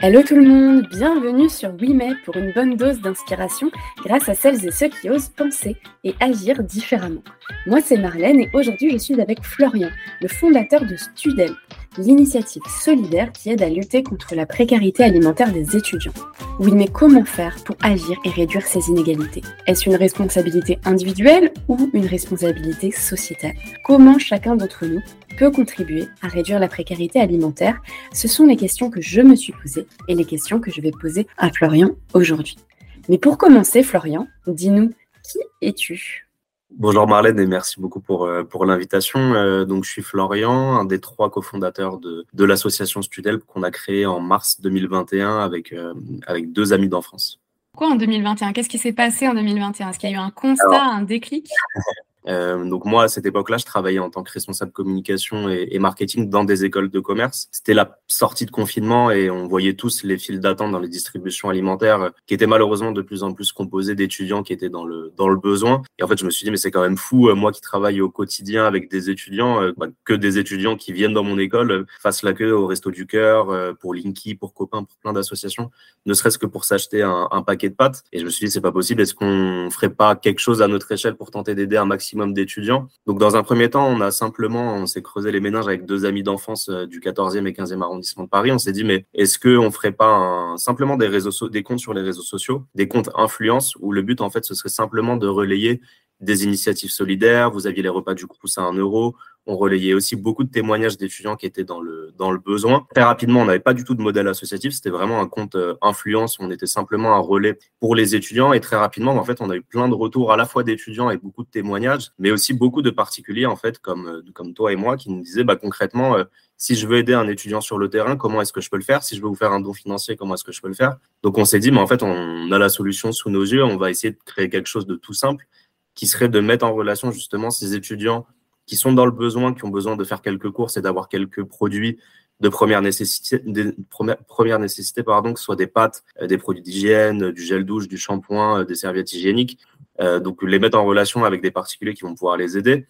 Hello tout le monde, bienvenue sur WeMay pour une bonne dose d'inspiration grâce à celles et ceux qui osent penser et agir différemment. Moi c'est Marlène et aujourd'hui je suis avec Florian, le fondateur de Studel, l'initiative solidaire qui aide à lutter contre la précarité alimentaire des étudiants. Oui, mais comment faire pour agir et réduire ces inégalités? Est-ce une responsabilité individuelle ou une responsabilité sociétale? Comment chacun d'entre nous peut contribuer à réduire la précarité alimentaire Ce sont les questions que je me suis posées et les questions que je vais poser à Florian aujourd'hui. Mais pour commencer, Florian, dis-nous, qui es-tu? Bonjour Marlène et merci beaucoup pour, euh, pour l'invitation. Euh, donc je suis Florian, un des trois cofondateurs de, de l'association Studel qu'on a créée en mars 2021 avec, euh, avec deux amis d'enfance. Quoi en 2021 Qu'est-ce qui s'est passé en 2021 Est-ce qu'il y a eu un constat, un déclic? Euh, donc moi, à cette époque-là, je travaillais en tant que responsable communication et, et marketing dans des écoles de commerce. C'était la sortie de confinement et on voyait tous les files d'attente dans les distributions alimentaires euh, qui étaient malheureusement de plus en plus composées d'étudiants qui étaient dans le, dans le besoin. Et en fait, je me suis dit, mais c'est quand même fou, euh, moi qui travaille au quotidien avec des étudiants, bah, que des étudiants qui viennent dans mon école fassent la queue au Resto du Cœur, pour Linky, pour Copain, pour plein d'associations, ne serait-ce que pour s'acheter un, un paquet de pâtes. Et je me suis dit, c'est pas possible, est-ce qu'on ferait pas quelque chose à notre échelle pour tenter d'aider un maximum d'étudiants. Donc, dans un premier temps, on a simplement, on s'est creusé les méninges avec deux amis d'enfance euh, du 14e et 15e arrondissement de Paris. On s'est dit, mais est-ce qu'on ferait pas simplement des comptes sur les réseaux sociaux, des comptes influence où le but, en fait, ce serait simplement de relayer des initiatives solidaires. Vous aviez les repas du Crous à un euro. On relayait aussi beaucoup de témoignages d'étudiants qui étaient dans le, dans le besoin. Très rapidement, on n'avait pas du tout de modèle associatif. C'était vraiment un compte euh, influence. On était simplement un relais pour les étudiants. Et très rapidement, en fait, on a eu plein de retours à la fois d'étudiants et beaucoup de témoignages, mais aussi beaucoup de particuliers, en fait, comme, euh, comme toi et moi, qui nous disaient bah, concrètement, euh, si je veux aider un étudiant sur le terrain, comment est-ce que je peux le faire? Si je veux vous faire un don financier, comment est-ce que je peux le faire? Donc on s'est dit, mais en fait, on a la solution sous nos yeux. On va essayer de créer quelque chose de tout simple qui serait de mettre en relation justement ces étudiants qui sont dans le besoin, qui ont besoin de faire quelques courses et d'avoir quelques produits de première nécessité, pardon, que ce soit des pâtes, euh, des produits d'hygiène, du gel douche, du shampoing, euh, des serviettes hygiéniques. Euh, donc les mettre en relation avec des particuliers qui vont pouvoir les aider.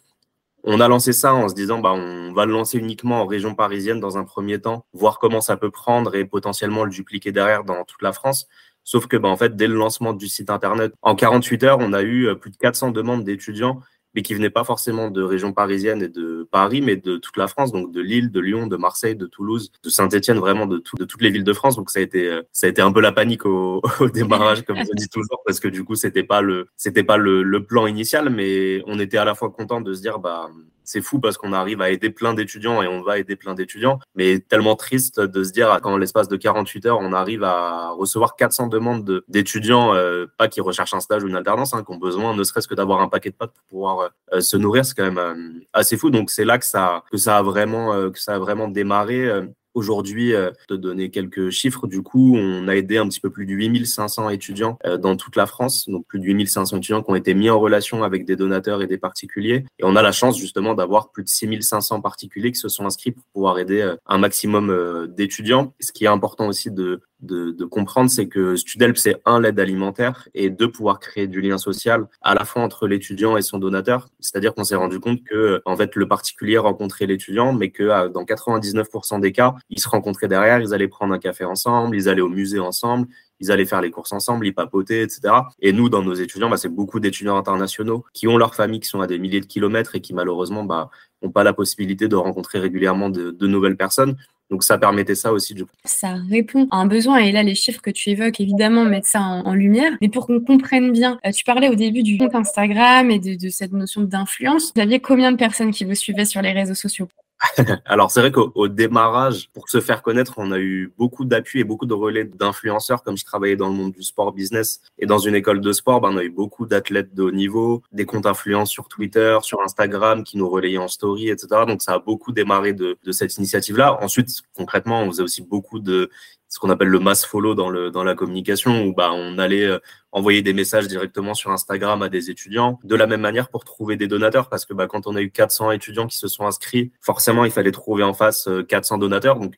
On a lancé ça en se disant bah on va le lancer uniquement en région parisienne dans un premier temps, voir comment ça peut prendre et potentiellement le dupliquer derrière dans toute la France. Sauf que bah, en fait dès le lancement du site internet en 48 heures, on a eu plus de 400 demandes d'étudiants mais qui venaient pas forcément de région parisienne et de Paris, mais de toute la France, donc de Lille, de Lyon, de Marseille, de Toulouse, de Saint-Etienne, vraiment de, tout, de toutes les villes de France. Donc ça a été, euh, un peu la panique au, démarrage, comme je dis toujours, parce que du coup c'était pas le, c'était pas le, le, plan initial, mais on était à la fois content de se dire, bah c'est fou parce qu'on arrive à aider plein d'étudiants et on va aider plein d'étudiants, mais tellement triste de se dire qu'en l'espace de 48 heures, on arrive à recevoir 400 demandes d'étudiants, euh, pas qui recherchent un stage ou une alternance, hein, qui ont besoin ne serait-ce que d'avoir un paquet de pâtes pour pouvoir euh, se nourrir, c'est quand même euh, assez fou. Donc c'est là que ça, que ça a vraiment, que ça a vraiment démarré. Aujourd'hui, euh, de donner quelques chiffres, du coup, on a aidé un petit peu plus de 8500 étudiants euh, dans toute la France, donc plus de 8500 étudiants qui ont été mis en relation avec des donateurs et des particuliers. Et on a la chance justement d'avoir plus de 6500 particuliers qui se sont inscrits pour pouvoir aider euh, un maximum d'étudiants. Ce qui est important aussi de, de, de comprendre, c'est que Studelp, c'est un, l'aide alimentaire, et deux, pouvoir créer du lien social à la fois entre l'étudiant et son donateur. C'est-à-dire qu'on s'est rendu compte que, en fait, le particulier rencontrait l'étudiant, mais que dans 99% des cas, ils se rencontraient derrière, ils allaient prendre un café ensemble, ils allaient au musée ensemble, ils allaient faire les courses ensemble, ils papotaient, etc. Et nous, dans nos étudiants, bah, c'est beaucoup d'étudiants internationaux qui ont leurs familles qui sont à des milliers de kilomètres et qui malheureusement bah, n'ont pas la possibilité de rencontrer régulièrement de, de nouvelles personnes. Donc ça permettait ça aussi du coup. Ça répond à un besoin et là les chiffres que tu évoques évidemment mettent ça en, lumière. Mais pour qu'on comprenne bien, euh, tu parlais au début du compte Instagram et de, de cette notion d'influence. Vous aviez combien de personnes qui vous suivaient sur les réseaux sociaux? Alors c'est vrai qu'au démarrage, pour se faire connaître, on a eu beaucoup d'appui et beaucoup de relais d'influenceurs. Comme je travaillais dans le monde du sport business et dans une école de sport, ben, on a eu beaucoup d'athlètes de haut niveau, des comptes influence sur Twitter, sur Instagram qui nous relayaient en story, etc. Donc ça a beaucoup démarré de, de cette initiative-là. Ensuite, concrètement, on faisait aussi beaucoup de ce qu'on appelle le mass follow dans, le, dans la communication, où bah, on allait euh, envoyer des messages directement sur Instagram à des étudiants. De la même manière pour trouver des donateurs, parce que bah, quand on a eu 400 étudiants qui se sont inscrits, forcément, il fallait trouver en face 400 euh, donateurs. Donc,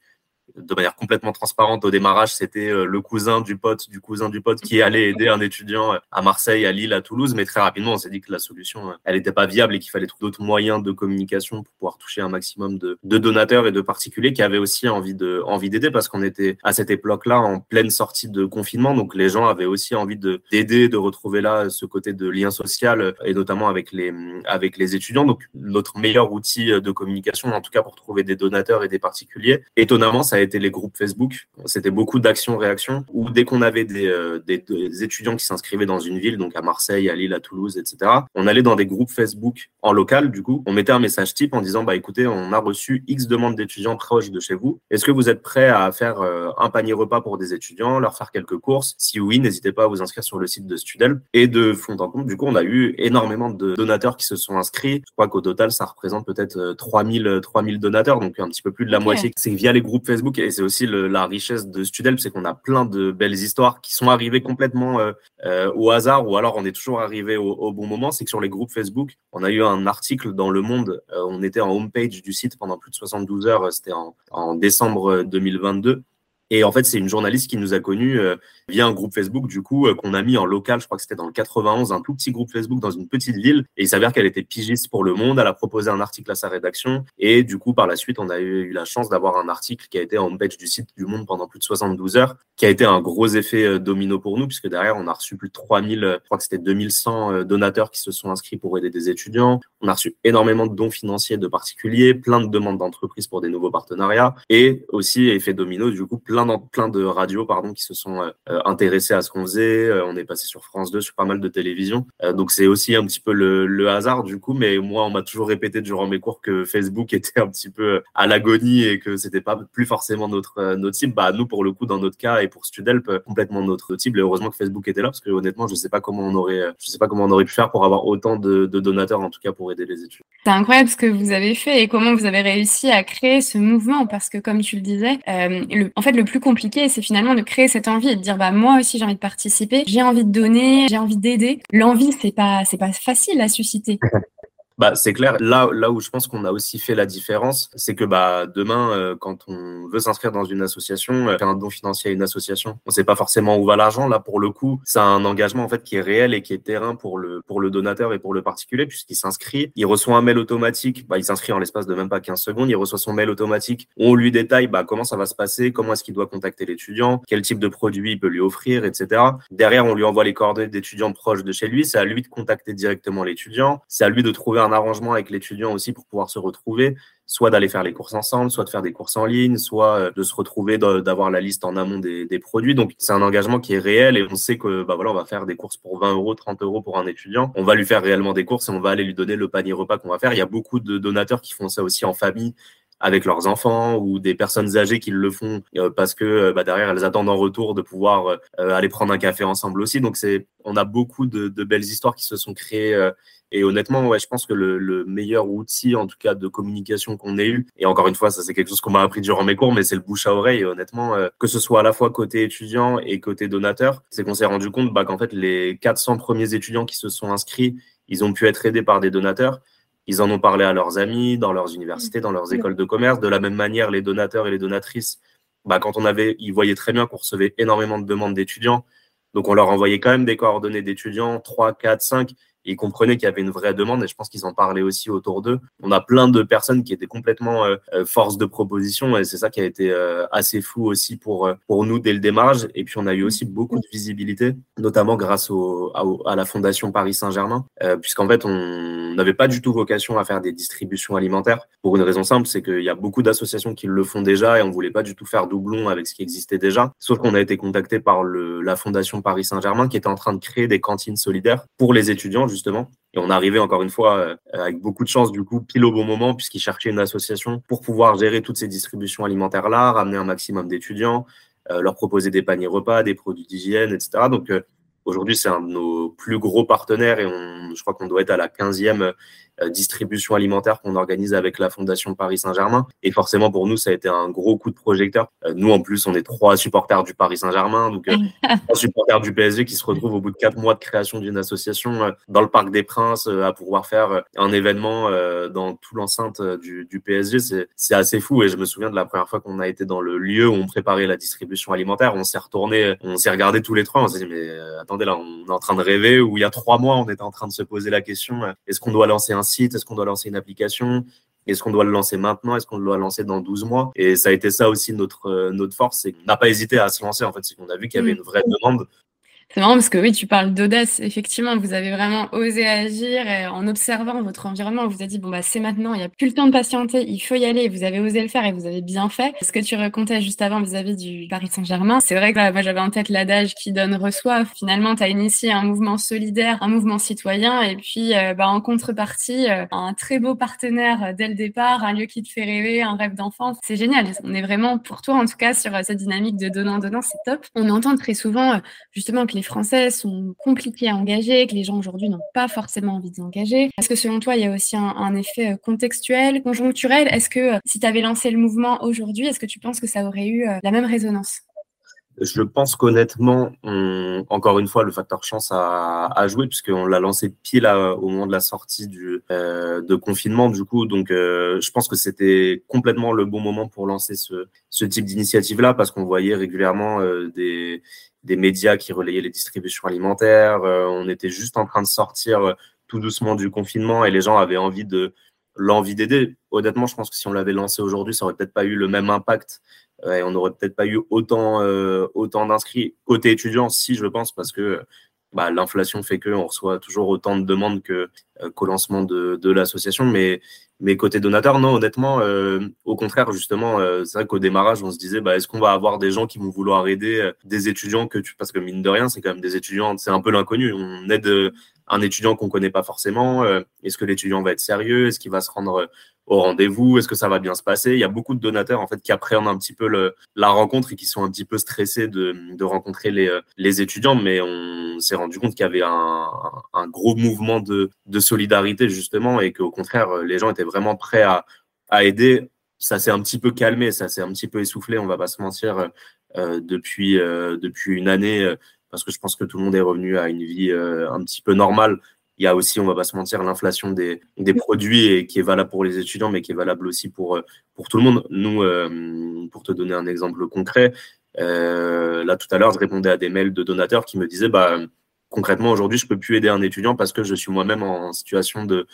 de manière complètement transparente au démarrage, c'était euh, le cousin du pote du cousin du pote qui allait aider un étudiant à Marseille, à Lille, à Toulouse. Mais très rapidement, on s'est dit que la solution, elle n'était pas viable et qu'il fallait trouver d'autres moyens de communication pour pouvoir toucher un maximum de, de donateurs et de particuliers qui avaient aussi envie de envie d'aider parce qu'on était à cette époque-là en pleine sortie de confinement, donc les gens avaient aussi envie de d'aider, de retrouver là ce côté de lien social et notamment avec les avec les étudiants. Donc notre meilleur outil de communication, en tout cas pour trouver des donateurs et des particuliers, étonnamment, ça a été les groupes Facebook. C'était beaucoup d'actions-réactions où dès qu'on avait des, euh, des, des, étudiants qui s'inscrivaient dans une ville, donc à Marseille, à Lille, à Toulouse, etc., on allait dans des groupes Facebook en local, du coup, on mettait un message type en disant, bah écoutez, on a reçu X demandes d'étudiants proches de chez vous. Est-ce que vous êtes prêts à faire euh, un panier repas pour des étudiants, leur faire quelques courses? Si oui, n'hésitez pas à vous inscrire sur le site de Studel. Et de fond en compte, du coup, on a eu énormément de donateurs qui se sont inscrits. Je crois qu'au total, ça représente peut-être 3000, euh, 3000 donateurs, donc un petit peu plus de la moitié. C'est via les groupes Facebook et c'est aussi la richesse de Studel, c'est qu'on a plein de belles histoires qui sont arrivées complètement euh, euh, au hasard ou alors on est toujours arrivé au, bon moment. C'est que sur les groupes Facebook, on a eu un article dans Le Monde, euh, on était en homepage du site pendant plus de 72 heures, c'était en décembre 2022 et en fait, c'est une journaliste qui nous a connus euh, via un groupe Facebook, du coup, euh, qu'on a mis en local. Je crois que c'était dans le 91, un tout petit groupe Facebook dans une petite ville. Et il s'avère qu'elle était pigiste pour Le Monde. Elle a proposé un article à sa rédaction. Et du coup, par la suite, on a eu, la chance d'avoir un article qui a été en page du site du Monde pendant plus de 72 heures, qui a été un gros effet euh, domino pour nous, puisque derrière, on a reçu plus de 3000, je crois que c'était 2100 donateurs qui se sont inscrits pour aider des étudiants. On a reçu énormément de dons financiers de particuliers, plein de demandes d'entreprises pour des nouveaux partenariats. Et aussi, effet domino, du coup, plein plein, de radios pardon, qui se sont euh, euh, intéressées à ce qu'on faisait. Euh, on est passé sur France 2, sur pas mal de télévisions. donc c'est aussi un petit peu le, hasard du coup, mais moi on m'a toujours répété durant mes cours que Facebook était un petit peu à l'agonie et que c'était pas plus forcément notre notre cible. Bah nous pour le coup dans notre cas et pour Studelp complètement notre cible. Et heureusement que Facebook était là parce que honnêtement je sais pas comment on aurait je sais pas comment on aurait pu faire pour avoir autant de, de donateurs en tout cas pour aider les études. C'est incroyable ce que vous avez fait et comment vous avez réussi à créer ce mouvement parce que comme tu le disais, le, en fait le plus compliqué, c'est finalement de créer cette envie et de dire bah moi aussi j'ai envie de participer, j'ai envie de donner, j'ai envie d'aider. L'envie c'est pas c'est pas facile à susciter. Bah, c'est clair. Là, là où je pense qu'on a aussi fait la différence, c'est que bah, demain, euh, quand on veut s'inscrire dans une association, euh, faire un don financier à une association, on sait pas forcément où va l'argent. Là, pour le coup, c'est un engagement en fait qui est réel et qui est terrain pour le pour le donateur et pour le particulier, puisqu'il s'inscrit, il reçoit un mail automatique. Bah, il s'inscrit en l'espace de même pas 15 secondes. Il reçoit son mail automatique. On lui détaille bah, comment ça va se passer, comment est-ce qu'il doit contacter l'étudiant, quel type de produit il peut lui offrir, etc. Derrière, on lui envoie les coordonnées d'étudiants proches de chez lui. C'est à lui de contacter directement l'étudiant. C'est à lui de trouver un arrangement avec l'étudiant aussi pour pouvoir se retrouver, soit d'aller faire les courses ensemble, soit de faire des courses en ligne, soit euh, de se retrouver, d'avoir la liste en amont des, produits. Donc c'est un engagement qui est réel et on sait que bah voilà, on va faire des courses pour 20 euros, 30 euros pour un étudiant. On va lui faire réellement des courses et on va aller lui donner le panier repas qu'on va faire. Il y a beaucoup de donateurs qui font ça aussi en famille avec leurs enfants ou des personnes âgées qui le font euh, parce que euh, bah, derrière elles attendent en retour de pouvoir aller prendre un café ensemble aussi. Donc c'est on a beaucoup de, de, belles histoires qui se sont créées et honnêtement, ouais, je pense que le, le, meilleur outil, en tout cas, de communication qu'on ait eu, et encore une fois, ça c'est quelque chose qu'on m'a appris durant mes cours, mais c'est le bouche à oreille. Et honnêtement, euh, que ce soit à la fois côté étudiant et côté donateur, c'est qu'on s'est rendu compte bah, qu'en fait, les 400 premiers étudiants qui se sont inscrits, ils ont pu être aidés par des donateurs. Ils en ont parlé à leurs amis, dans leurs universités, dans leurs écoles de commerce. De la même manière, les donateurs et les donatrices, bah, quand on avait, ils voyaient très bien qu'on recevait énormément de demandes d'étudiants. Donc, on leur envoyait quand même des coordonnées d'étudiants, 3, 4, 5 ils comprenaient qu'il y avait une vraie demande et je pense qu'ils en parlaient aussi autour d'eux. On a plein de personnes qui étaient complètement euh, euh, force de proposition et c'est ça qui a été euh, assez fou aussi pour pour nous dès le démarrage. Et puis on a eu aussi beaucoup de visibilité, notamment grâce à, la fondation Paris Saint-Germain, puisqu'en fait on n'avait pas du tout vocation à faire des distributions alimentaires pour une raison simple, c'est qu'il y a beaucoup d'associations qui le font déjà et on voulait pas du tout faire doublon avec ce qui existait déjà. Sauf qu'on a été contacté par la fondation Paris Saint-Germain qui était en train de créer des cantines solidaires pour les étudiants justement. Et on arrivait encore une fois euh, avec beaucoup de chance du coup pile au bon moment puisqu'ils cherchaient une association pour pouvoir gérer toutes ces distributions alimentaires là, ramener un maximum d'étudiants, euh, leur proposer des paniers repas, des produits d'hygiène, etc. Donc euh, aujourd'hui c'est un de nos plus gros partenaires et on, je crois qu'on doit être à la 15e distribution alimentaire qu'on organise avec la Fondation Paris Saint-Germain. Et forcément, pour nous, ça a été un gros coup de projecteur. nous, en plus, on est trois supporters du Paris Saint-Germain, donc trois supporters du PSG qui se retrouvent au bout de quatre mois de création d'une association dans le Parc des Princes à pouvoir faire un événement dans tout l'enceinte du, du PSG. C'est assez fou. Et je me souviens de la première fois qu'on a été dans le lieu où on préparait la distribution alimentaire. On s'est retourné, on s'est regardé tous les trois. On s'est dit, mais euh, attendez, là, on est en train de rêver. Où il y a trois mois, on était en train de se poser la question euh, est-ce qu'on doit lancer un site? Est-ce qu'on doit lancer une application? Est-ce qu'on doit le lancer maintenant? Est-ce qu'on doit le lancer dans 12 mois? Et ça a été ça aussi notre, euh, notre force, c'est qu'on n'a pas hésité à se lancer. En fait, c'est qu'on a vu qu'il y avait mm. une vraie demande. C'est marrant parce que oui, tu parles d'audace. Effectivement, vous avez vraiment osé agir et en observant votre environnement. Vous avez dit, bon, bah, c'est maintenant, il n'y a plus le temps de patienter, il faut y aller. Vous avez osé le faire et vous avez bien fait. Ce que tu racontais juste avant vis-à-vis du Paris Saint-Germain, c'est vrai que là, moi, j'avais en tête l'adage qui donne reçoit. Finalement, tu as initié un mouvement solidaire, un mouvement citoyen et puis, euh, bah, en contrepartie, euh, un très beau partenaire euh, dès le départ, un lieu qui te fait rêver, un rêve d'enfance. C'est génial. On est vraiment pour toi, en tout cas, sur cette dynamique de donnant-donnant, c'est top. On entend très souvent, justement, que les Français sont compliqués à engager, que les gens aujourd'hui n'ont pas forcément envie de s'engager. Est-ce que selon toi, il y a aussi un, effet euh, contextuel, conjoncturel? Est-ce que euh, si tu avais lancé le mouvement aujourd'hui, est-ce que tu penses que ça aurait eu euh, la même résonance? Je pense qu'honnêtement, encore une fois, le facteur chance a, a joué puisqu'on l'a lancé pile au moment de la sortie du, de confinement. Du coup, donc je pense que c'était complètement le bon moment pour lancer ce, ce type d'initiative-là parce qu'on voyait régulièrement des, des médias qui relayaient les distributions alimentaires. Euh, on était juste en train de sortir euh, tout doucement du confinement et les gens avaient envie de l'envie d'aider. Honnêtement, je pense que si on l'avait lancé aujourd'hui, ça aurait peut-être pas eu le même impact euh, et on n'aurait peut-être pas eu autant, autant d'inscrits côté étudiant, si je pense, parce que bah, l'inflation fait qu'on reçoit toujours autant de demandes que, qu'au lancement de, de l'association. Mais mais côté donateur, non, honnêtement, euh, au contraire, justement, euh, c'est vrai qu'au démarrage, on se disait, bah, est-ce qu'on va avoir des gens qui vont vouloir aider euh, des étudiants que tu, parce que mine de rien, c'est quand même des étudiants, c'est un peu l'inconnu. On aide un étudiant qu'on connaît pas forcément. est-ce que l'étudiant va être sérieux Est-ce qu'il va se rendre au rendez-vous Est-ce que ça va bien se passer? Il y a beaucoup de donateurs en fait qui appréhendent un petit peu la rencontre et qui sont un petit peu stressés de, de rencontrer les, les étudiants, mais on s'est rendu compte qu'il y avait un, un, gros mouvement de, de solidarité justement et qu'au contraire les gens étaient vraiment prêts à, à aider. Ça s'est un petit peu calmé, ça s'est un petit peu essoufflé, on va pas se mentir, euh, depuis, euh, depuis une année, euh, parce que je pense que tout le monde est revenu à une vie euh, un petit peu normale il y a aussi, on va pas se mentir, l'inflation des, des, produits et qui est valable pour les étudiants, mais qui est valable aussi pour, euh, pour tout le monde. Nous, euh, pour te donner un exemple concret, euh, là tout à l'heure, je répondais à des mails de donateurs qui me disaient, bah, concrètement, aujourd'hui, je peux plus aider un étudiant parce que je suis moi-même en situation de,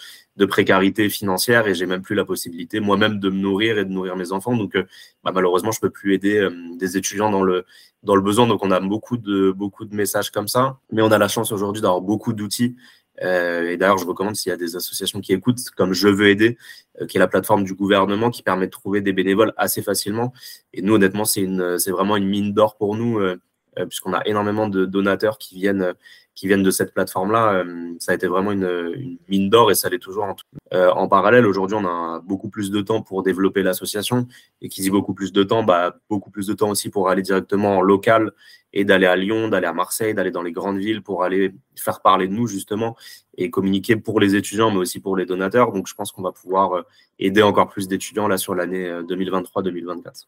précarité financière et j'ai même plus la possibilité moi-même de me nourrir et de nourrir mes enfants. Donc, bah, malheureusement, je peux plus aider des étudiants dans le, dans le besoin. Donc, on a beaucoup de, beaucoup de messages comme ça. Mais on a la chance aujourd'hui d'avoir beaucoup d'outils euh, et d'ailleurs, je recommande s'il y a des associations qui écoutent, comme Je veux aider, euh, qui est la plateforme du gouvernement qui permet de trouver des bénévoles assez facilement. Et nous, honnêtement, c'est vraiment une mine d'or pour nous, euh, puisqu'on a énormément de donateurs qui viennent qui viennent de cette plateforme-là, euh, ça a été vraiment une, mine d'or et ça l'est toujours. En, euh, parallèle, aujourd'hui, on a beaucoup plus de temps pour développer l'association et qui dit beaucoup plus de temps, bah, beaucoup plus de temps aussi pour aller directement en local et d'aller à Lyon, d'aller à Marseille, d'aller dans les grandes villes pour aller faire parler de nous justement et communiquer pour les étudiants, mais aussi pour les donateurs. Donc, je pense qu'on va pouvoir euh, aider encore plus d'étudiants là sur l'année 2023-2024.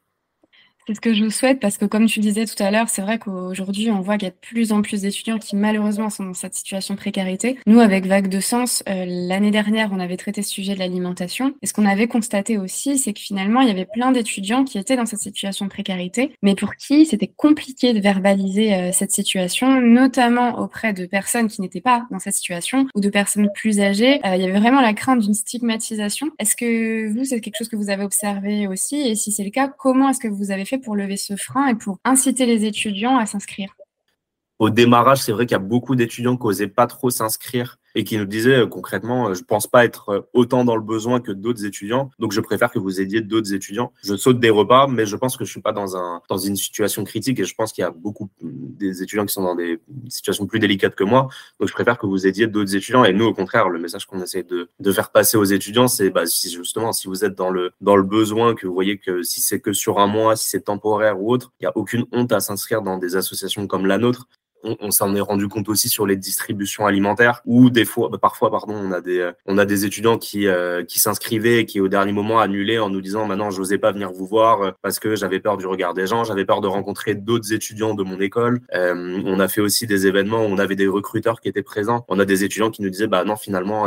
C'est ce que je vous souhaite parce que comme tu disais tout à l'heure, c'est vrai qu'aujourd'hui, on voit qu'il y a de plus en plus d'étudiants qui malheureusement sont dans cette situation de précarité. Nous, avec Vague de Sens, euh, l'année dernière, on avait traité ce sujet de l'alimentation. Et ce qu'on avait constaté aussi, c'est que finalement, il y avait plein d'étudiants qui étaient dans cette situation de précarité, mais pour qui c'était compliqué de verbaliser euh, cette situation, notamment auprès de personnes qui n'étaient pas dans cette situation ou de personnes plus âgées. Euh, il y avait vraiment la crainte d'une stigmatisation. Est-ce que vous, c'est quelque chose que vous avez observé aussi? Et si c'est le cas, comment est-ce que vous avez fait pour lever ce frein et pour inciter les étudiants à s'inscrire? Au démarrage, c'est vrai qu'il y a beaucoup d'étudiants qui n'osaient pas trop s'inscrire et qui nous disaient euh, concrètement, euh, je pense pas être euh, autant dans le besoin que d'autres étudiants, donc je préfère que vous aidiez d'autres étudiants. Je saute des repas, mais je pense que je suis pas dans un dans une situation critique et je pense qu'il y a beaucoup des étudiants qui sont dans des situations plus délicates que moi, donc je préfère que vous aidiez d'autres étudiants. Et nous, au contraire, le message qu'on essaie de, de faire passer aux étudiants, c'est bah, si justement si vous êtes dans le dans le besoin, que vous voyez que si c'est que sur un mois, si c'est temporaire ou autre, il y a aucune honte à s'inscrire dans des associations comme la nôtre on, s'en est rendu compte aussi sur les distributions alimentaires où des fois, bah, parfois, pardon, on a des, on a des étudiants qui, qui s'inscrivaient et qui au dernier moment annulaient en nous disant, maintenant, je n'osais pas venir vous voir parce que j'avais peur du regard des gens, j'avais peur de rencontrer d'autres étudiants de mon école. on a fait aussi des événements où on avait des recruteurs qui étaient présents. On a des étudiants qui nous disaient, bah non, finalement,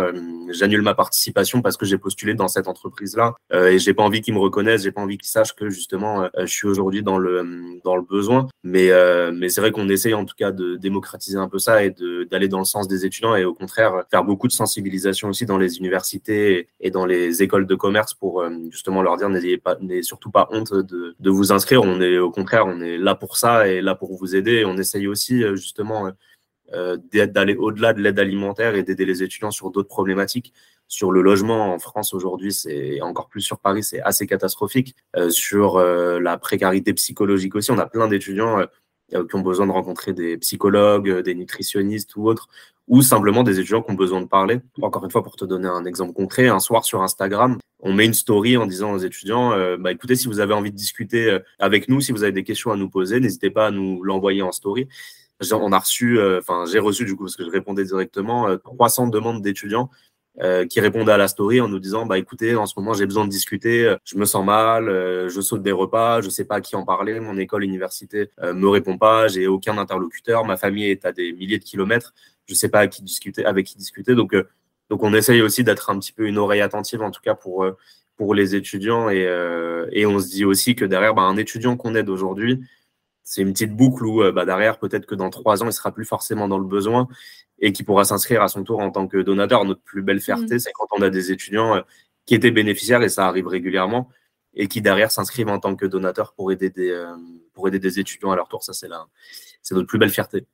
j'annule ma participation parce que j'ai postulé dans cette entreprise-là et j'ai pas envie qu'ils me reconnaissent, j'ai pas envie qu'ils sachent que justement, je suis aujourd'hui dans le, dans le besoin. Mais, mais c'est vrai qu'on essaye en tout cas de démocratiser un peu ça et d'aller dans le sens des étudiants et au contraire faire beaucoup de sensibilisation aussi dans les universités et dans les écoles de commerce pour justement leur dire n'ayez pas, n'ayez surtout pas honte de, de, vous inscrire. On est au contraire, on est là pour ça et là pour vous aider. On essaye aussi justement euh, d'aller au-delà de l'aide alimentaire et d'aider les étudiants sur d'autres problématiques. Sur le logement en France aujourd'hui, c'est encore plus sur Paris, c'est assez catastrophique. Euh, sur euh, la précarité psychologique aussi, on a plein d'étudiants qui ont besoin de rencontrer des psychologues, des nutritionnistes ou autres, ou simplement des étudiants qui ont besoin de parler. Encore une fois, pour te donner un exemple concret, un soir sur Instagram, on met une story en disant aux étudiants, bah, écoutez, si vous avez envie de discuter avec nous, si vous avez des questions à nous poser, n'hésitez pas à nous l'envoyer en story on a reçu, euh, enfin j'ai reçu du coup parce que je répondais directement 300 euh, demandes d'étudiants euh, qui répondaient à la story en nous disant bah écoutez en ce moment j'ai besoin de discuter je me sens mal je saute des repas je sais pas à qui en parler mon école université me répond pas j'ai aucun interlocuteur ma famille est à des milliers de kilomètres je sais pas à qui discuter avec qui discuter. Donc donc on essaye aussi d'être un petit peu une oreille attentive en tout cas pour pour les étudiants. Et, et on se dit aussi que derrière bah, un étudiant qu'on aide aujourd'hui c'est une petite boucle où euh, bah, derrière, peut-être que dans trois ans, il sera plus forcément dans le besoin et qui pourra s'inscrire à son tour en tant que donateur. Notre plus belle fierté, mm. c'est quand on a des étudiants euh, qui étaient bénéficiaires, et ça arrive régulièrement, et qui derrière s'inscrivent en tant que donateurs pour aider des, euh, pour aider des étudiants à leur tour. Ça, c'est c'est notre plus belle fierté.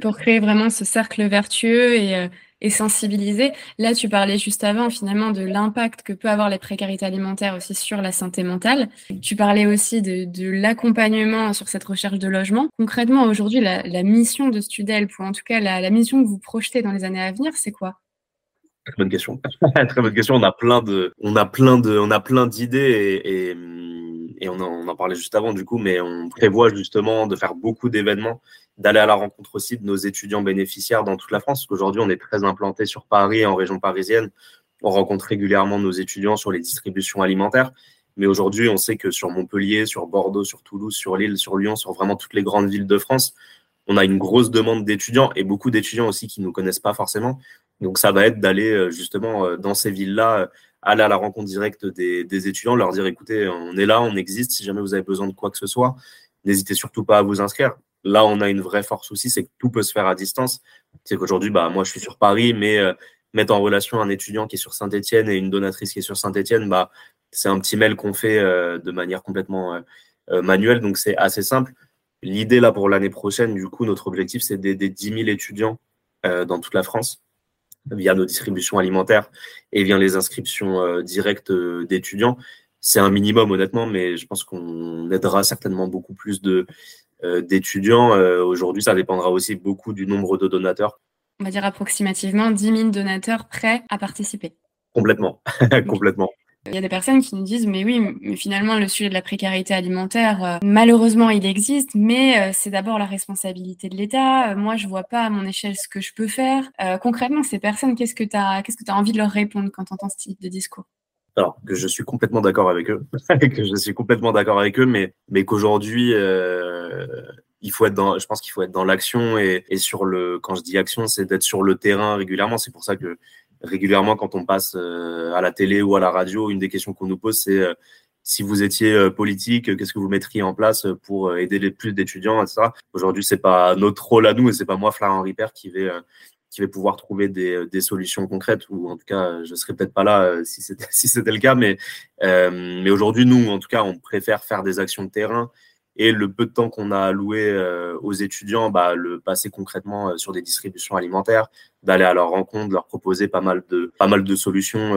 pour créer vraiment ce cercle vertueux et et sensibiliser. Là, tu parlais juste avant finalement de l'impact que peut avoir les précarités alimentaires aussi sur la santé mentale. Tu parlais aussi de, l'accompagnement sur cette recherche de logement. Concrètement, aujourd'hui, la, mission de Studel, ou en tout cas la, mission que vous projetez dans les années à venir, c'est quoi? Très bonne question. Très bonne question. On a plein de, on a plein de, on a plein d'idées et on, en, on en parlait juste avant du coup, mais on prévoit justement de faire beaucoup d'événements d'aller à la rencontre aussi de nos étudiants bénéficiaires dans toute la France, parce qu'aujourd'hui, on est très implanté sur Paris et en région parisienne. On rencontre régulièrement nos étudiants sur les distributions alimentaires. Mais aujourd'hui, on sait que sur Montpellier, sur Bordeaux, sur Toulouse, sur Lille, sur Lyon, sur vraiment toutes les grandes villes de France, on a une grosse demande d'étudiants et beaucoup d'étudiants aussi qui ne nous connaissent pas forcément. Donc, ça va être d'aller euh, justement euh, dans ces villes-là, euh, aller à la rencontre directe des, étudiants, leur dire écoutez, on est là, on existe. Si jamais vous avez besoin de quoi que ce soit, n'hésitez surtout pas à vous inscrire. Là, on a une vraie force aussi, c'est que tout peut se faire à distance. C'est qu'aujourd'hui, bah, moi, je suis sur Paris, mais euh, mettre en relation un étudiant qui est sur Saint-Etienne et une donatrice qui est sur Saint-Etienne, bah, c'est un petit mail qu'on fait euh, de manière complètement euh, manuelle, donc c'est assez simple. L'idée, là, pour l'année prochaine, du coup, notre objectif, c'est d'aider 10 000 étudiants dans toute la France via nos distributions alimentaires et via les inscriptions directes d'étudiants. C'est un minimum, honnêtement, mais je pense qu'on aidera certainement beaucoup plus de, d'étudiants. Euh, aujourd'hui, ça dépendra aussi beaucoup du nombre de donateurs. On va dire approximativement 10 000 donateurs prêts à participer. Complètement, complètement. Il y a des personnes qui nous disent, mais oui, mais finalement, le sujet de la précarité alimentaire, euh, malheureusement, il existe, mais c'est d'abord la responsabilité de l'État. moi, je vois pas à mon échelle ce que je peux faire. concrètement, ces personnes, qu'est-ce que tu as, qu'est-ce que tu as envie de leur répondre quand tu entends ce type de discours? Alors que je suis complètement d'accord avec eux, que je suis complètement d'accord avec eux, mais, mais qu'aujourd'hui, euh, il faut être dans, je pense qu'il faut être dans l'action et, et, sur le, quand je dis action, c'est d'être sur le terrain régulièrement. C'est pour ça que régulièrement, quand on passe euh, à la télé ou à la radio, une des questions qu'on nous pose, c'est euh, si vous étiez euh, politique, qu'est-ce que vous mettriez en place pour aider les plus d'étudiants, etc. Aujourd'hui, c'est pas notre rôle à nous et c'est pas moi, Florian Ripper, qui vais qui va pouvoir trouver des, des, solutions concrètes, ou en tout cas, je serais peut-être pas là euh, si c'était si le cas, mais, euh, mais aujourd'hui, nous, en tout cas, on préfère faire des actions de terrain et le peu de temps qu'on a alloué euh, aux étudiants, bah, le passer concrètement sur des distributions alimentaires, d'aller à leur rencontre, leur proposer pas mal de, pas mal de solutions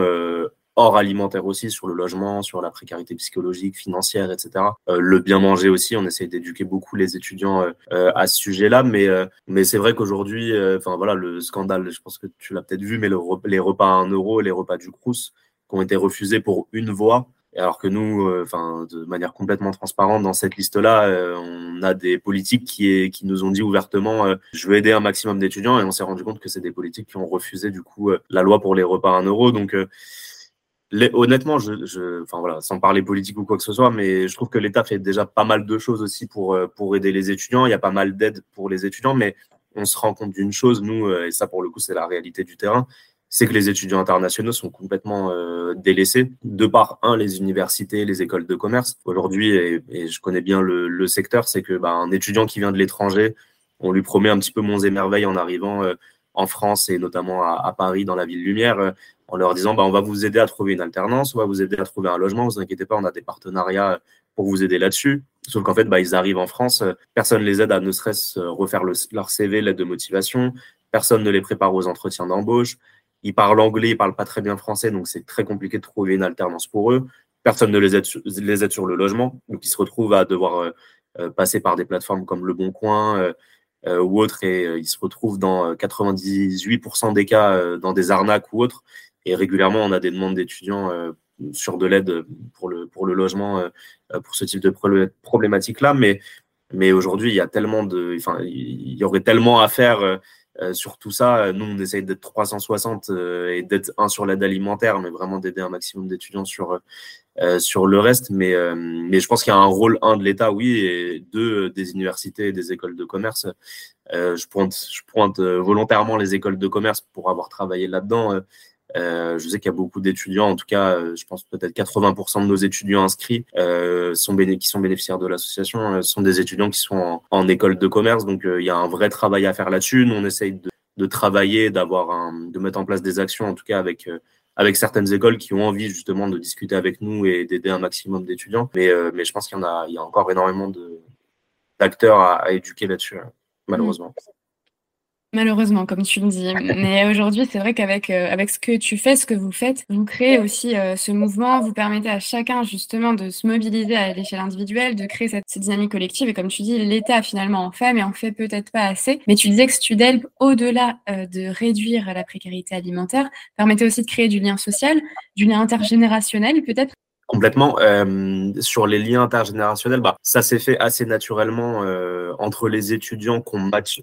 hors alimentaire aussi, sur le logement, sur la précarité psychologique, financière, etc. Euh, le bien manger aussi, on essaie d'éduquer beaucoup les étudiants euh, euh, à ce sujet-là, mais, mais c'est vrai qu'aujourd'hui, enfin voilà, le scandale, je pense que tu l'as peut-être vu, mais le, les repas à 1 euro, les repas du Crous, qui ont été refusés pour une voix, alors que nous, enfin, de manière complètement transparente, dans cette liste-là, on a des politiques qui, qui nous ont dit ouvertement, je veux aider un maximum d'étudiants, et on s'est rendu compte que c'est des politiques qui ont refusé du coup la loi pour les repas à 1 euro. Donc honnêtement, je, sans parler politique ou quoi que ce soit, mais je trouve que l'État fait déjà pas mal de choses aussi pour, euh, aider les étudiants. Il y a pas mal d'aides pour les étudiants, mais on se rend compte d'une chose, nous, euh, et ça pour le coup, c'est la réalité du terrain, c'est que les étudiants internationaux sont complètement euh, délaissés, de par, un, les universités, les écoles de commerce. Aujourd'hui, et, je connais bien le, secteur, c'est que bah, un étudiant qui vient de l'étranger, on lui promet un petit peu monts et merveilles en arrivant en France et notamment à, Paris, dans la ville lumière en leur disant bah, on va vous aider à trouver une alternance, on va vous aider à trouver un logement, vous inquiétez pas, on a des partenariats pour vous aider là-dessus. Sauf qu'en fait, bah, ils arrivent en France, personne ne les aide à ne serait-ce refaire leur CV, l'aide de motivation, personne ne les prépare aux entretiens d'embauche, ils parlent anglais, ils parlent pas très bien français, donc c'est très compliqué de trouver une alternance pour eux. Personne ne les aide, sur le logement, donc ils se retrouvent à devoir euh, euh, passer par des plateformes comme Le Bon Coin, euh, ou autres, et ils se retrouvent dans 98% des cas dans des arnaques ou autres. Et régulièrement, on a des demandes d'étudiants euh, sur de l'aide pour le, pour le logement, euh, pour ce type de problématique-là. Mais, mais aujourd'hui, il y a tellement de, enfin, il y aurait tellement à faire euh, sur tout ça. Nous, on essaye d'être 360 et d'être un sur l'aide alimentaire, mais vraiment d'aider un maximum d'étudiants sur, sur le reste. Mais, mais je pense qu'il y a un rôle, un, de l'État, oui, et deux, des universités et des écoles de commerce. je pointe, je pointe volontairement les écoles de commerce pour avoir travaillé là-dedans. Euh, je sais qu'il y a beaucoup d'étudiants, en tout cas, euh, je pense peut-être 80% de nos étudiants inscrits euh, sont qui sont bénéficiaires de l'association sont des étudiants qui sont en, école de commerce. Donc, il y a un vrai travail à faire là-dessus. Nous, on essaye de, de travailler, d'avoir de mettre en place des actions, en tout cas avec avec certaines écoles qui ont envie justement de discuter avec nous et d'aider un maximum d'étudiants. Mais, mais je pense qu'il y en a, il y a encore énormément d'acteurs à, à, éduquer là-dessus, malheureusement. Malheureusement, comme tu le dis. Mais aujourd'hui, c'est vrai qu'avec euh, avec ce que tu fais, ce que vous faites, vous créez aussi euh, ce mouvement, vous permettez à chacun justement de se mobiliser à l'échelle individuelle, de créer cette, dynamique collective. Et comme tu dis, l'État finalement en fait, mais en fait peut-être pas assez. Mais tu disais que Studel, au-delà euh, de réduire la précarité alimentaire, permettait aussi de créer du lien social, du lien intergénérationnel peut-être? Complètement. sur les liens intergénérationnels, bah, ça s'est fait assez naturellement entre les étudiants qu'on match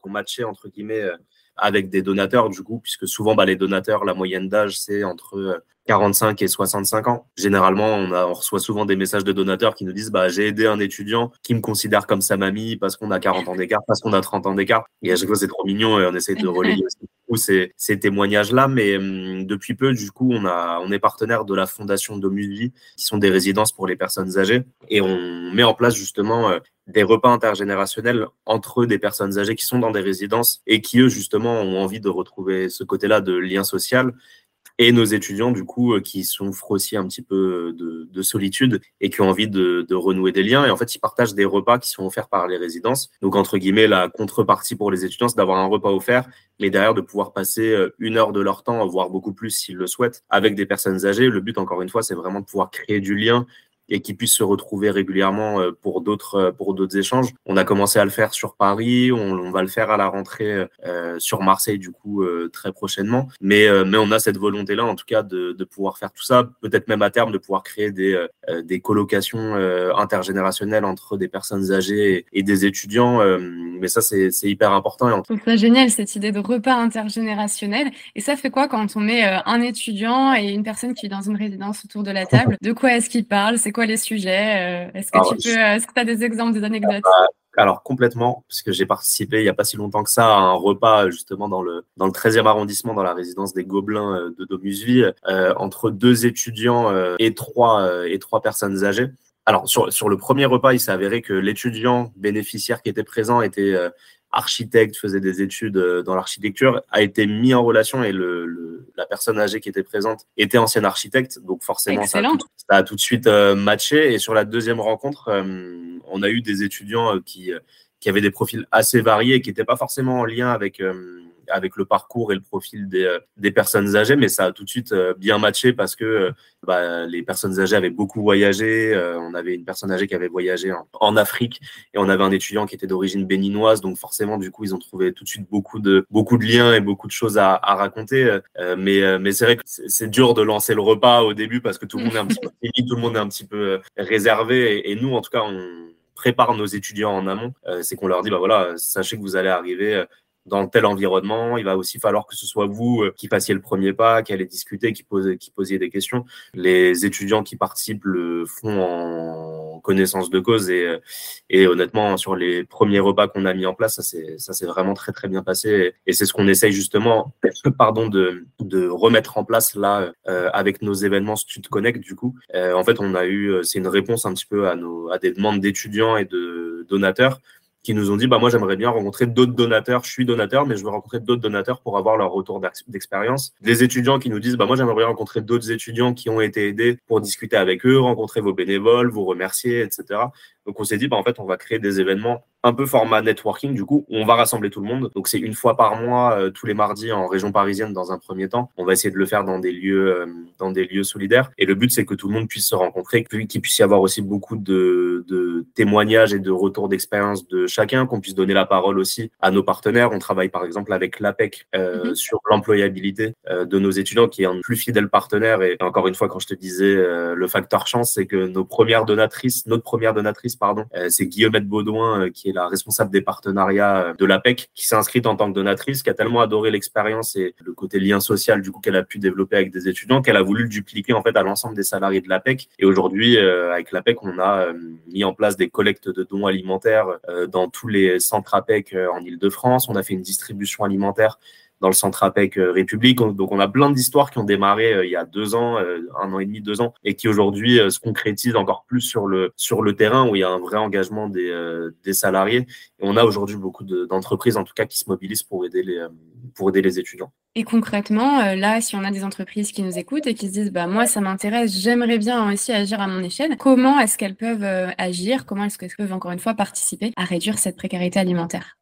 qu'on matchait entre guillemets euh, avec des donateurs du coup, puisque souvent bah, les donateurs, la moyenne d'âge c'est entre 45 euh, et 65 ans. Généralement, on, a, on reçoit souvent des messages de donateurs qui nous disent bah, j'ai aidé un étudiant qui me considère comme sa mamie parce qu'on a 40 ans d'écart, parce qu'on a 30 ans d'écart. Et à chaque fois, c'est trop mignon et on essaie de relayer ces, ces témoignages-là. Mais hum, depuis peu, du coup, on, a, on est partenaire de la Fondation Domusvie, qui sont des résidences pour les personnes âgées. Et on met en place justement euh, des repas intergénérationnels entre des personnes âgées qui sont dans des résidences et qui, eux, justement, ont envie de retrouver ce côté-là de lien social et nos étudiants, du coup, euh, qui souffrent aussi un petit peu de, solitude et qui ont envie de, renouer des liens. Et en fait, ils partagent des repas qui sont offerts par les résidences. Donc, entre guillemets, la contrepartie pour les étudiants, c'est d'avoir un repas offert, mais derrière, de pouvoir passer euh, une heure de leur temps, voire beaucoup plus s'ils le souhaitent, avec des personnes âgées. Le but, encore une fois, c'est vraiment de pouvoir créer du lien et qui puissent se retrouver régulièrement euh, pour d'autres euh, pour d'autres échanges. On a commencé à le faire sur Paris, on, va le faire à la rentrée euh, sur Marseille du coup très prochainement. Mais mais on a cette volonté là en tout cas de, de pouvoir faire tout ça, peut-être même à terme de pouvoir créer des des colocations intergénérationnelles entre des personnes âgées et, des étudiants. mais ça c'est c'est hyper important. Et Donc c'est génial cette idée de repas intergénérationnel. Et ça fait quoi quand on met un étudiant et une personne qui est dans une résidence autour de la table? De quoi est-ce qu'il parle? C'est les sujets euh, Est-ce que tu peux, euh, est-ce que tu as des exemples, des anecdotes? euh, alors complètement, puisque j'ai participé il n'y a pas si longtemps que ça à un repas justement dans le, dans le 13e arrondissement, dans la résidence des Gobelins de Domusvie, entre deux étudiants et, trois, et trois personnes âgées. Alors sur, sur le premier repas, il s'est avéré que l'étudiant bénéficiaire qui était présent était architecte, faisait des études euh, dans l'architecture, a été mis en relation et le, la personne âgée qui était présente était ancienne architecte, donc forcément ça a, tout, de suite euh, matché. Et sur la deuxième rencontre, euh, on a eu des étudiants qui, qui avaient des profils assez variés, qui n'étaient pas forcément en lien avec avec le parcours et le profil des, des personnes âgées, mais ça a tout de suite bien matché parce que bah, les personnes âgées avaient beaucoup voyagé. on avait une personne âgée qui avait voyagé en, Afrique et on avait un étudiant qui était d'origine béninoise, donc forcément du coup ils ont trouvé tout de suite beaucoup de beaucoup de liens et beaucoup de choses à, raconter. mais c'est vrai que c'est dur de lancer le repas au début parce que tout le monde est un petit peu réservé et nous en tout cas on prépare nos étudiants en amont, euh, c'est qu'on leur dit, bah voilà, sachez que vous allez arriver euh, dans tel environnement. Il va aussi falloir que ce soit vous euh, qui fassiez le premier pas, qui allez discuter, qui, qui posiez des questions. Les étudiants qui participent le font en connaissance de cause et, et honnêtement, sur les premiers repas qu'on a mis en place, ça s'est, vraiment très très bien passé et c'est ce qu'on essaye justement, pardon, de, de remettre en place là euh, avec nos événements Stud Connect du coup. Euh, en fait, on a eu, c'est une réponse un petit peu à nos, à des demandes d'étudiants et de donateurs qui nous ont dit bah moi j'aimerais bien rencontrer d'autres donateurs. Je suis donateur, mais je veux rencontrer d'autres donateurs pour avoir leur retour d'expérience. Des étudiants qui nous disent bah moi j'aimerais bien rencontrer d'autres étudiants qui ont été aidés pour discuter avec eux, rencontrer vos bénévoles, vous remercier, etc. Donc on s'est dit, bah, en fait, on va créer des événements un peu format networking, du coup, où on va rassembler tout le monde. Donc c'est une fois par mois, euh, tous les mardis en région parisienne dans un premier temps. On va essayer de le faire dans des lieux, euh, dans des lieux solidaires. Et le but, c'est que tout le monde puisse se rencontrer, qu'il puisse y avoir aussi beaucoup de, de témoignages et de retours d'expérience de chacun, qu'on puisse donner la parole aussi à nos partenaires. On travaille par exemple avec l'APEC euh, mhm. sur l'employabilité de nos étudiants, qui est un plus fidèle partenaire. Et encore une fois, quand je te disais le facteur chance, c'est que nos premières donatrices, notre première donatrice pardon. Euh, c'est Guillaumette Baudouin, euh, qui est la responsable des partenariats euh, de l'APEC, qui s'est inscrite en tant que donatrice, qui a tellement adoré l'expérience et le côté lien social du coup qu'elle a pu développer avec des étudiants, qu'elle a voulu le dupliquer en fait à l'ensemble des salariés de l'APEC. Et aujourd'hui, avec l'APEC, on a mis en place des collectes de dons alimentaires dans tous les centres APEC en Ile-de-France. On a fait une distribution alimentaire dans le centre APEC euh, République. Donc on a plein d'histoires qui ont démarré euh, il y a deux ans, euh, un an et demi, deux ans, et qui aujourd'hui se concrétisent encore plus sur le sur le terrain où il y a un vrai engagement des, des salariés. Et on a aujourd'hui beaucoup d'entreprises en tout cas qui se mobilisent pour aider les pour aider les étudiants. Et concrètement, là, si on a des entreprises qui nous écoutent et qui se disent, bah moi, ça m'intéresse, j'aimerais bien aussi agir à mon échelle, comment est-ce qu'elles peuvent agir? Comment est-ce qu'elles peuvent encore une fois participer à réduire cette précarité alimentaire?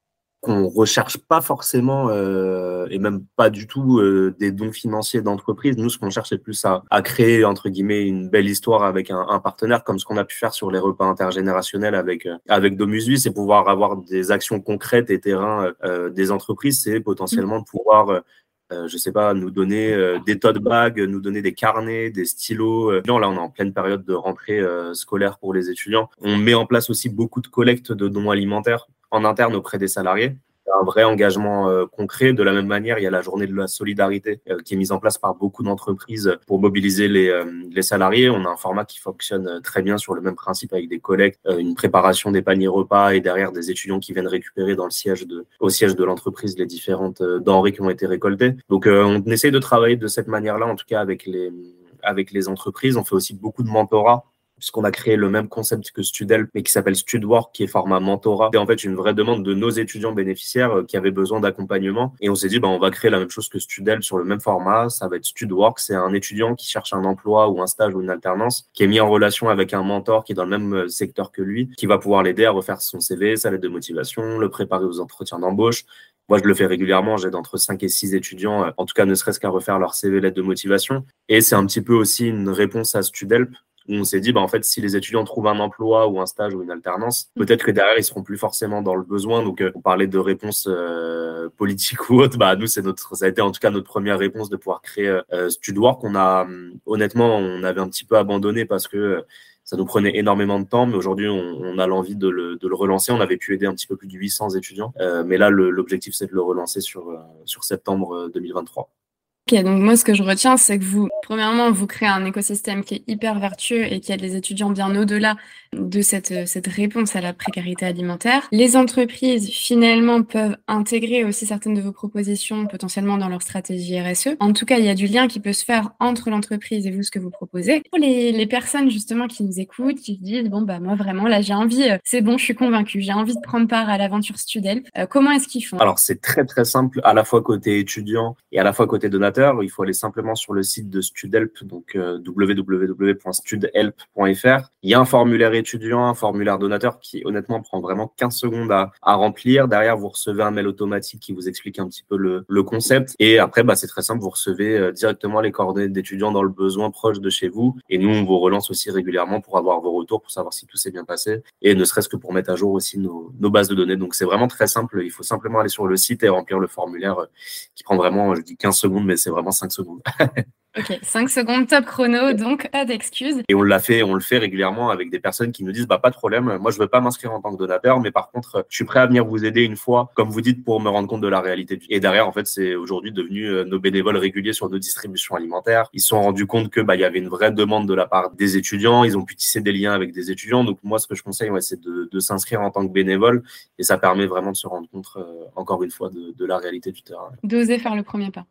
Qu'on recherche pas forcément euh, et même pas du tout euh, des dons financiers d'entreprise. Nous, ce qu'on cherche, c'est plus à, à, créer entre guillemets une belle histoire avec un, un partenaire, comme ce qu'on a pu faire sur les repas intergénérationnels avec euh, avec Domusui, c'est pouvoir avoir des actions concrètes et terrain euh, des entreprises, c'est potentiellement de pouvoir euh, je sais pas, nous donner euh, des tote bags, nous donner des carnets, des stylos. là, on est en pleine période de rentrée scolaire pour les étudiants. On met en place aussi beaucoup de collectes de dons alimentaires en interne auprès des salariés. Un vrai engagement euh, concret. De la même manière, il y a la journée de la solidarité euh, qui est mise en place par beaucoup d'entreprises pour mobiliser les, euh, les, salariés. On a un format qui fonctionne très bien sur le même principe avec des collectes, une préparation des paniers repas et derrière des étudiants qui viennent récupérer dans le siège de, au siège de l'entreprise les différentes denrées qui ont été récoltées. Donc, on essaye de travailler de cette manière-là, en tout cas avec les, avec les entreprises. On fait aussi beaucoup de mentorat puisqu'on a créé le même concept que Studel, mais qui s'appelle Studwork, qui est format mentorat. C'est en fait une vraie demande de nos étudiants bénéficiaires euh, qui avaient besoin d'accompagnement. Et on s'est dit, bah, on va créer la même chose que Studel sur le même format. Ça va être Studwork. C'est un étudiant qui cherche un emploi ou un stage ou une alternance, qui est mis en relation avec un mentor qui est dans le même euh, secteur que lui, qui va pouvoir l'aider à refaire son CV, sa lettre de motivation, le préparer aux entretiens d'embauche, moi, je le fais régulièrement. J'aide entre 5 et 6 étudiants, euh, en tout cas, ne serait-ce qu'à refaire leur CV, lettre de motivation. Et c'est un petit peu aussi une réponse à Studelp, on s'est dit, bah, en fait, si les étudiants trouvent un emploi ou un stage ou une alternance, peut-être que derrière, ils seront plus forcément dans le besoin. Donc, euh, on parlait de réponses euh, politiques ou autres. Bah, nous, c'est notre, ça a été en tout cas notre première réponse de pouvoir créer euh, Studwork. On a, hum, honnêtement, on avait un petit peu abandonné parce que euh, ça nous prenait énormément de temps, mais aujourd'hui, on, a l'envie de le, relancer. On avait pu aider un petit peu plus de 800 étudiants, euh, mais là, l'objectif, c'est de le relancer sur, sur septembre 2023. Ok, donc moi ce que je retiens, c'est que vous, premièrement, vous créez un écosystème qui est hyper vertueux et qui a des étudiants bien au-delà de cette, cette réponse à la précarité alimentaire. Les entreprises, finalement, peuvent intégrer aussi certaines de vos propositions potentiellement dans leur stratégie RSE. En tout cas, il y a du lien qui peut se faire entre l'entreprise et vous, ce que vous proposez. Pour les, les personnes justement qui nous écoutent, qui se disent, bon, bah moi vraiment, là j'ai envie, euh, c'est bon, je suis convaincue, j'ai envie de prendre part à l'aventure Studel. Euh, comment est-ce qu'ils font? Alors c'est très très simple, à la fois côté étudiant et à la fois côté donateur il faut aller simplement sur le site de Studhelp, donc euh, www.studhelp.fr. Il y a un formulaire étudiant, un formulaire donateur qui honnêtement prend vraiment 15 secondes à, remplir. Derrière, vous recevez un mail automatique qui vous explique un petit peu le, concept. Et après, bah, c'est très simple, vous recevez euh, directement les coordonnées d'étudiants dans le besoin proche de chez vous. Et nous, on vous relance aussi régulièrement pour avoir vos retours, pour savoir si tout s'est bien passé. Et ne serait-ce que pour mettre à jour aussi nos, nos bases de données. Donc c'est vraiment très simple. Il faut simplement aller sur le site et remplir le formulaire euh, qui prend vraiment, je dis 15 secondes, mais c'est vraiment 5 secondes. Ok, 5 secondes top chrono, donc pas d'excuses. Et on l'a fait, on le fait régulièrement avec des personnes qui nous disent bah pas de problème, moi je veux pas m'inscrire en tant que donateur, mais par contre je suis prêt à venir vous aider une fois, comme vous dites, pour me rendre compte de la réalité. Et derrière, en fait, c'est aujourd'hui devenu euh, nos bénévoles réguliers sur nos distributions alimentaires. Ils se sont rendus compte que bah il y avait une vraie demande de la part des étudiants, ils ont pu tisser des liens avec des étudiants. Donc moi, ce que je conseille, ouais, c'est de, de s'inscrire en tant que bénévole, et ça permet vraiment de se rendre compte euh, encore une fois de, de la réalité du terrain. D'oser faire le premier pas.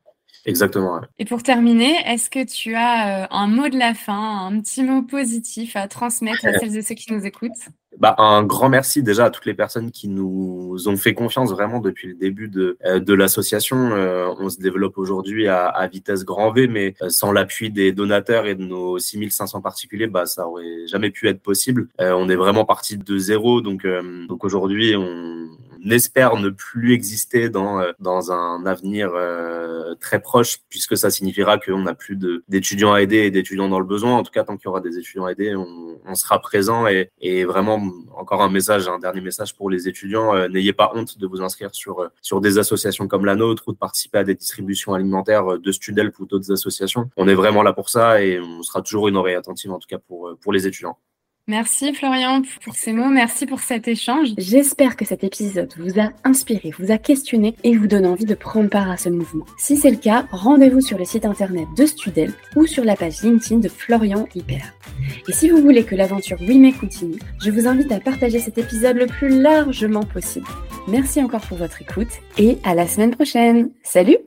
Exactement. Ouais. Et pour terminer, est-ce que tu as euh, un mot de la fin, un petit mot positif à transmettre à celles et ceux qui nous écoutent? Bah, un grand merci déjà à toutes les personnes qui nous ont fait confiance vraiment depuis le début de, euh, de l'association. Euh, on se développe aujourd'hui à, à, vitesse grand V, mais sans l'appui des donateurs et de nos 6500 particuliers, bah, ça aurait jamais pu être possible. Euh, on est vraiment parti de zéro, donc, donc aujourd'hui, on espère ne plus exister dans, dans un avenir très proche, puisque ça signifiera qu'on n'a plus d'étudiants à aider et d'étudiants dans le besoin. En tout cas, tant qu'il y aura des étudiants à aider, on, on sera présent et, et, vraiment encore un message, un dernier message pour les étudiants. Euh, N'ayez pas honte de vous inscrire sur, sur des associations comme la nôtre ou de participer à des distributions alimentaires de Studelp ou d'autres associations. On est vraiment là pour ça et on sera toujours une oreille attentive, en tout cas pour, pour les étudiants. Merci Florian pour ces mots, merci pour cet échange. J'espère que cet épisode vous a inspiré, vous a questionné et vous donne envie de prendre part à ce mouvement. Si c'est le cas, rendez-vous sur le site internet de Studel ou sur la page LinkedIn de Florian Hyper. Et si vous voulez que l'aventure mais continue, je vous invite à partager cet épisode le plus largement possible. Merci encore pour votre écoute et à la semaine prochaine. Salut